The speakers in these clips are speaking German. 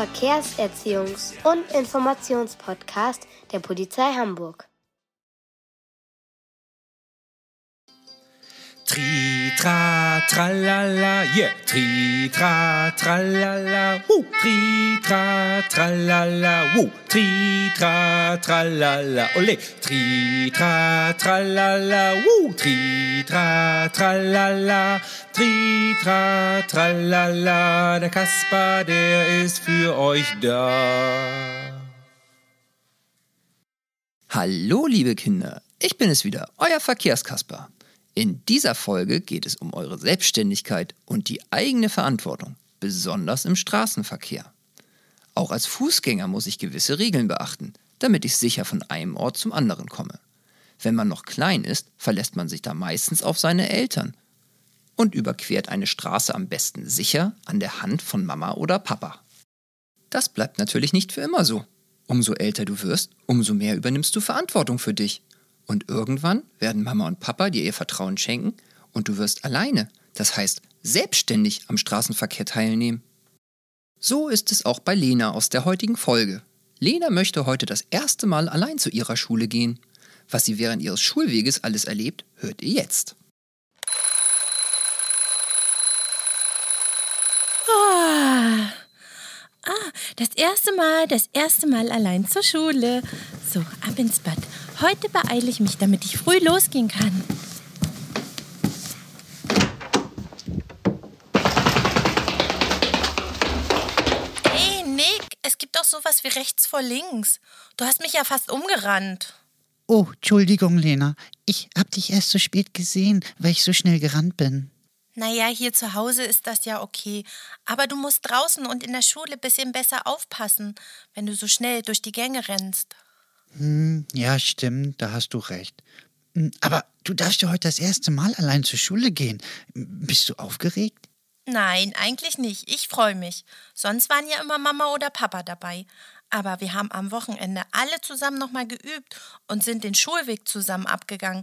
Verkehrserziehungs- und Informationspodcast der Polizei Hamburg. Tri tra tralala, yeah. Tri tra tralala, woo. Tri tra tralala, woo. Tri tra tralala, ole. Tri tra tralala, woo. Tri tra tralala, tri tra tralala. Der Kasper, der ist für euch da. Hallo, liebe Kinder, ich bin es wieder, euer Verkehrskasper. In dieser Folge geht es um eure Selbstständigkeit und die eigene Verantwortung, besonders im Straßenverkehr. Auch als Fußgänger muss ich gewisse Regeln beachten, damit ich sicher von einem Ort zum anderen komme. Wenn man noch klein ist, verlässt man sich da meistens auf seine Eltern und überquert eine Straße am besten sicher an der Hand von Mama oder Papa. Das bleibt natürlich nicht für immer so. Umso älter du wirst, umso mehr übernimmst du Verantwortung für dich. Und irgendwann werden Mama und Papa dir ihr Vertrauen schenken und du wirst alleine, das heißt selbstständig am Straßenverkehr teilnehmen. So ist es auch bei Lena aus der heutigen Folge. Lena möchte heute das erste Mal allein zu ihrer Schule gehen. Was sie während ihres Schulweges alles erlebt, hört ihr jetzt. Ah, ah, das erste Mal, das erste Mal allein zur Schule. So, ab ins Bad. Heute beeile ich mich, damit ich früh losgehen kann. Hey, Nick, es gibt doch sowas wie rechts vor links. Du hast mich ja fast umgerannt. Oh, Entschuldigung, Lena. Ich hab dich erst so spät gesehen, weil ich so schnell gerannt bin. Naja, hier zu Hause ist das ja okay. Aber du musst draußen und in der Schule ein bisschen besser aufpassen, wenn du so schnell durch die Gänge rennst. Hm, ja, stimmt, da hast du recht. Hm, Aber du darfst ja heute das erste Mal allein zur Schule gehen. Bist du aufgeregt? Nein, eigentlich nicht. Ich freue mich. Sonst waren ja immer Mama oder Papa dabei. Aber wir haben am Wochenende alle zusammen nochmal geübt und sind den Schulweg zusammen abgegangen.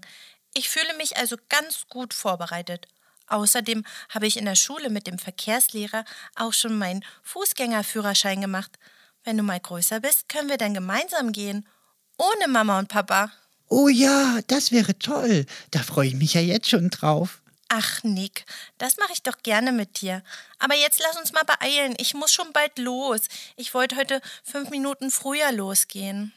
Ich fühle mich also ganz gut vorbereitet. Außerdem habe ich in der Schule mit dem Verkehrslehrer auch schon meinen Fußgängerführerschein gemacht. Wenn du mal größer bist, können wir dann gemeinsam gehen. Ohne Mama und Papa. Oh ja, das wäre toll. Da freue ich mich ja jetzt schon drauf. Ach, Nick, das mache ich doch gerne mit dir. Aber jetzt lass uns mal beeilen. Ich muss schon bald los. Ich wollte heute fünf Minuten früher losgehen.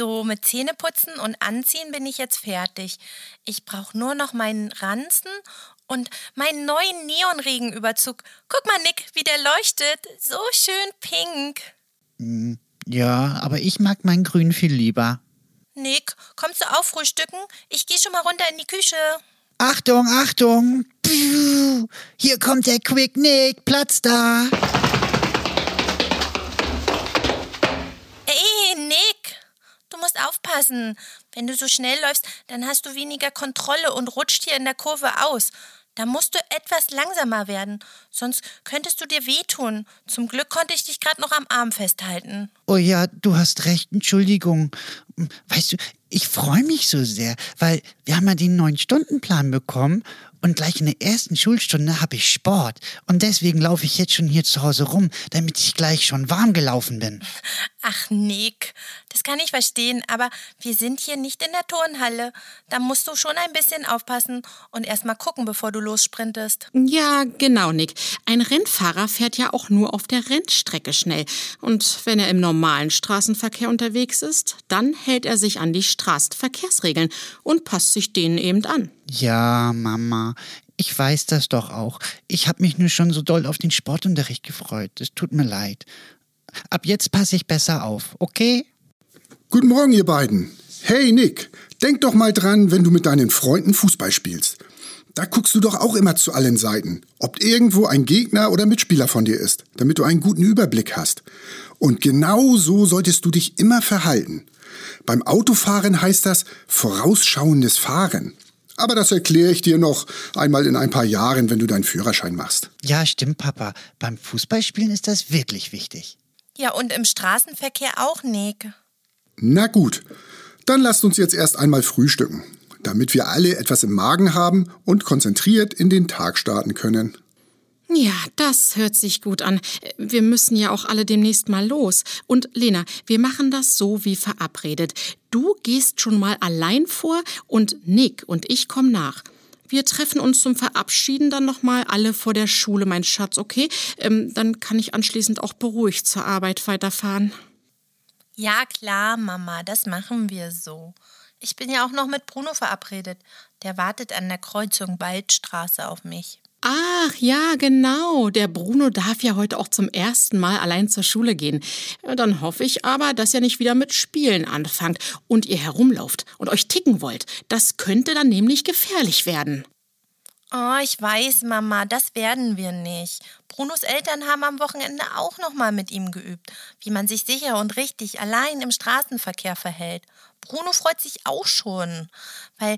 So, mit Zähneputzen und Anziehen bin ich jetzt fertig. Ich brauche nur noch meinen Ranzen und meinen neuen Neonregenüberzug. Guck mal, Nick, wie der leuchtet. So schön pink. Ja, aber ich mag meinen Grün viel lieber. Nick, kommst du auch frühstücken? Ich gehe schon mal runter in die Küche. Achtung, Achtung! Hier kommt der Quick Nick, Platz da! Aufpassen. Wenn du so schnell läufst, dann hast du weniger Kontrolle und rutscht hier in der Kurve aus. Da musst du etwas langsamer werden, sonst könntest du dir wehtun. Zum Glück konnte ich dich gerade noch am Arm festhalten. Oh ja, du hast recht, Entschuldigung. Weißt du, ich freue mich so sehr, weil wir haben ja den neuen Stundenplan bekommen und gleich in der ersten Schulstunde habe ich Sport. Und deswegen laufe ich jetzt schon hier zu Hause rum, damit ich gleich schon warm gelaufen bin. Ach, Nick, das kann ich verstehen, aber wir sind hier nicht in der Turnhalle. Da musst du schon ein bisschen aufpassen und erst mal gucken, bevor du lossprintest. Ja, genau, Nick. Ein Rennfahrer fährt ja auch nur auf der Rennstrecke schnell. Und wenn er im normalen Straßenverkehr unterwegs ist, dann hält er sich an die Straßenverkehrsregeln und passt sich denen eben an. Ja, Mama, ich weiß das doch auch. Ich habe mich nur schon so doll auf den Sportunterricht gefreut. Es tut mir leid. Ab jetzt passe ich besser auf, okay? Guten Morgen, ihr beiden. Hey, Nick, denk doch mal dran, wenn du mit deinen Freunden Fußball spielst. Da guckst du doch auch immer zu allen Seiten, ob irgendwo ein Gegner oder Mitspieler von dir ist, damit du einen guten Überblick hast. Und genau so solltest du dich immer verhalten. Beim Autofahren heißt das vorausschauendes Fahren. Aber das erkläre ich dir noch einmal in ein paar Jahren, wenn du deinen Führerschein machst. Ja, stimmt, Papa. Beim Fußballspielen ist das wirklich wichtig. Ja, und im Straßenverkehr auch, Nick. Na gut, dann lasst uns jetzt erst einmal frühstücken, damit wir alle etwas im Magen haben und konzentriert in den Tag starten können. Ja, das hört sich gut an. Wir müssen ja auch alle demnächst mal los. Und Lena, wir machen das so wie verabredet. Du gehst schon mal allein vor und Nick und ich kommen nach. Wir treffen uns zum Verabschieden dann nochmal alle vor der Schule, mein Schatz, okay? Ähm, dann kann ich anschließend auch beruhigt zur Arbeit weiterfahren. Ja, klar, Mama, das machen wir so. Ich bin ja auch noch mit Bruno verabredet. Der wartet an der Kreuzung Waldstraße auf mich. Ach ja, genau. Der Bruno darf ja heute auch zum ersten Mal allein zur Schule gehen. Dann hoffe ich aber, dass ihr nicht wieder mit Spielen anfangt und ihr herumlauft und euch ticken wollt. Das könnte dann nämlich gefährlich werden. Oh, ich weiß, Mama, das werden wir nicht. Brunos Eltern haben am Wochenende auch noch mal mit ihm geübt, wie man sich sicher und richtig allein im Straßenverkehr verhält. Bruno freut sich auch schon, weil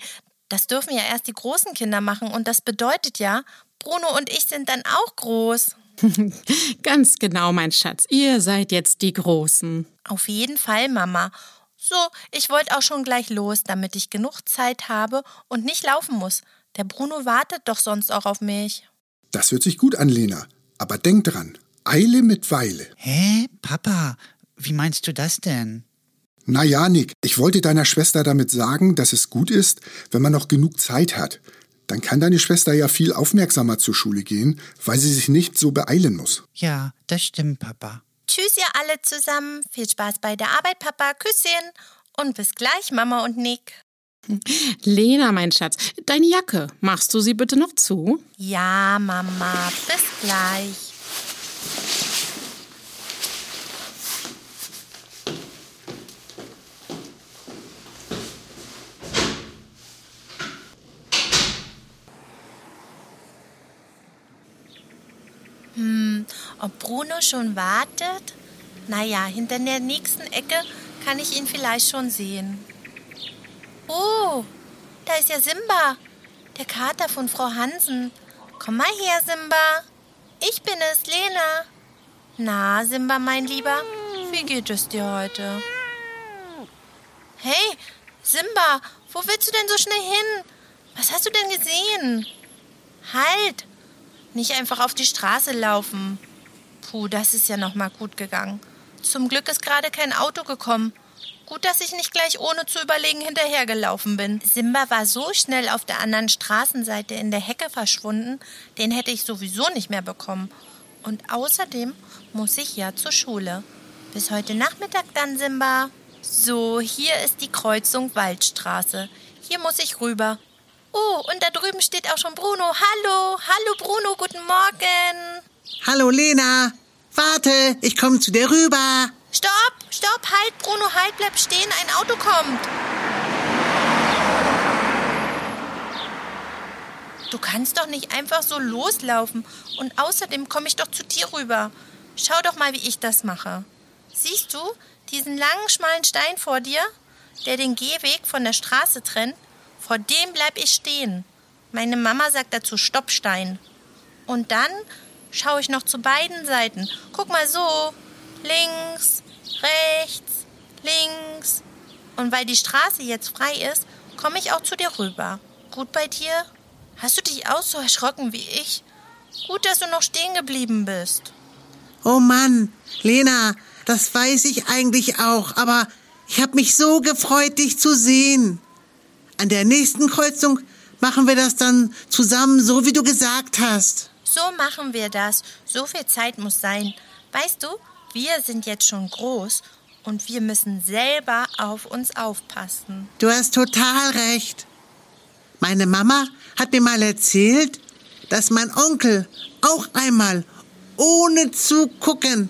das dürfen ja erst die großen Kinder machen und das bedeutet ja, Bruno und ich sind dann auch groß. Ganz genau, mein Schatz. Ihr seid jetzt die Großen. Auf jeden Fall, Mama. So, ich wollte auch schon gleich los, damit ich genug Zeit habe und nicht laufen muss. Der Bruno wartet doch sonst auch auf mich. Das hört sich gut an, Lena. Aber denk dran, Eile mit Weile. Hä? Papa, wie meinst du das denn? Na ja, Nick, ich wollte deiner Schwester damit sagen, dass es gut ist, wenn man noch genug Zeit hat. Dann kann deine Schwester ja viel aufmerksamer zur Schule gehen, weil sie sich nicht so beeilen muss. Ja, das stimmt, Papa. Tschüss, ihr alle zusammen. Viel Spaß bei der Arbeit, Papa. Küsschen. Und bis gleich, Mama und Nick. Lena, mein Schatz, deine Jacke, machst du sie bitte noch zu? Ja, Mama. Bis gleich. Hm, ob Bruno schon wartet? Naja, hinter der nächsten Ecke kann ich ihn vielleicht schon sehen. Oh, da ist ja Simba, der Kater von Frau Hansen. Komm mal her, Simba. Ich bin es, Lena. Na, Simba, mein Lieber, wie geht es dir heute? Hey, Simba, wo willst du denn so schnell hin? Was hast du denn gesehen? Halt! Nicht einfach auf die Straße laufen. Puh, das ist ja noch mal gut gegangen. Zum Glück ist gerade kein Auto gekommen. Gut, dass ich nicht gleich ohne zu überlegen hinterhergelaufen bin. Simba war so schnell auf der anderen Straßenseite in der Hecke verschwunden, den hätte ich sowieso nicht mehr bekommen. Und außerdem muss ich ja zur Schule. Bis heute Nachmittag dann, Simba. So, hier ist die Kreuzung Waldstraße. Hier muss ich rüber. Oh, und da drüben steht auch schon Bruno. Hallo, hallo Bruno, guten Morgen. Hallo Lena, warte, ich komme zu dir rüber. Stopp, stopp, halt, Bruno, halt, bleib stehen, ein Auto kommt. Du kannst doch nicht einfach so loslaufen. Und außerdem komme ich doch zu dir rüber. Schau doch mal, wie ich das mache. Siehst du diesen langen, schmalen Stein vor dir, der den Gehweg von der Straße trennt? Vor dem bleib ich stehen. Meine Mama sagt dazu Stoppstein. Und dann schaue ich noch zu beiden Seiten. Guck mal so. Links, rechts, links. Und weil die Straße jetzt frei ist, komme ich auch zu dir rüber. Gut bei dir? Hast du dich auch so erschrocken wie ich? Gut, dass du noch stehen geblieben bist. Oh Mann, Lena, das weiß ich eigentlich auch, aber ich habe mich so gefreut, dich zu sehen. An der nächsten Kreuzung machen wir das dann zusammen, so wie du gesagt hast. So machen wir das. So viel Zeit muss sein. Weißt du, wir sind jetzt schon groß und wir müssen selber auf uns aufpassen. Du hast total recht. Meine Mama hat mir mal erzählt, dass mein Onkel auch einmal, ohne zu gucken,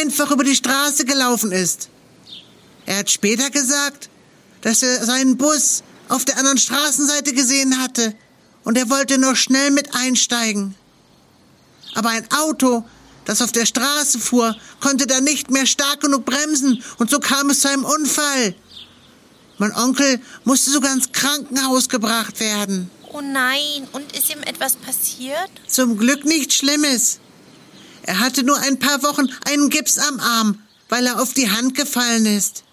einfach über die Straße gelaufen ist. Er hat später gesagt, dass er seinen Bus auf der anderen Straßenseite gesehen hatte und er wollte noch schnell mit einsteigen. Aber ein Auto, das auf der Straße fuhr, konnte dann nicht mehr stark genug bremsen und so kam es zu einem Unfall. Mein Onkel musste sogar ins Krankenhaus gebracht werden. Oh nein, und ist ihm etwas passiert? Zum Glück nichts Schlimmes. Er hatte nur ein paar Wochen einen Gips am Arm, weil er auf die Hand gefallen ist.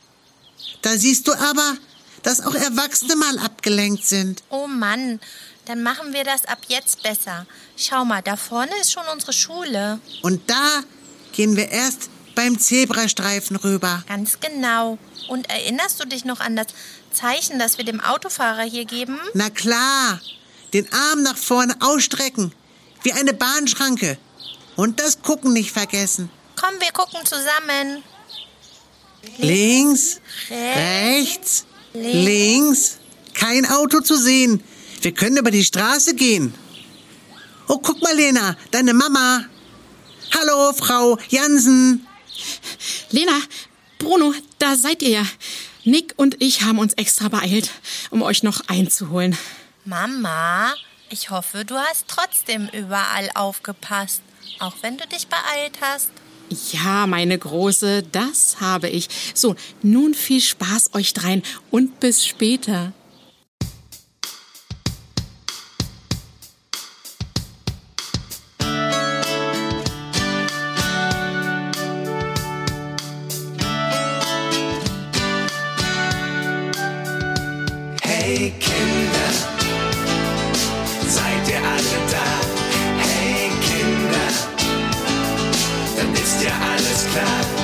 Da siehst du aber, dass auch Erwachsene mal abgelenkt sind. Oh Mann, dann machen wir das ab jetzt besser. Schau mal, da vorne ist schon unsere Schule. Und da gehen wir erst beim Zebrastreifen rüber. Ganz genau. Und erinnerst du dich noch an das Zeichen, das wir dem Autofahrer hier geben? Na klar, den Arm nach vorne ausstrecken, wie eine Bahnschranke. Und das Gucken nicht vergessen. Komm, wir gucken zusammen. Links, rechts, links. Kein Auto zu sehen. Wir können über die Straße gehen. Oh, guck mal, Lena, deine Mama. Hallo, Frau Jansen. Lena, Bruno, da seid ihr ja. Nick und ich haben uns extra beeilt, um euch noch einzuholen. Mama, ich hoffe, du hast trotzdem überall aufgepasst, auch wenn du dich beeilt hast. Ja, meine Große, das habe ich. So, nun viel Spaß euch dreien und bis später. sky.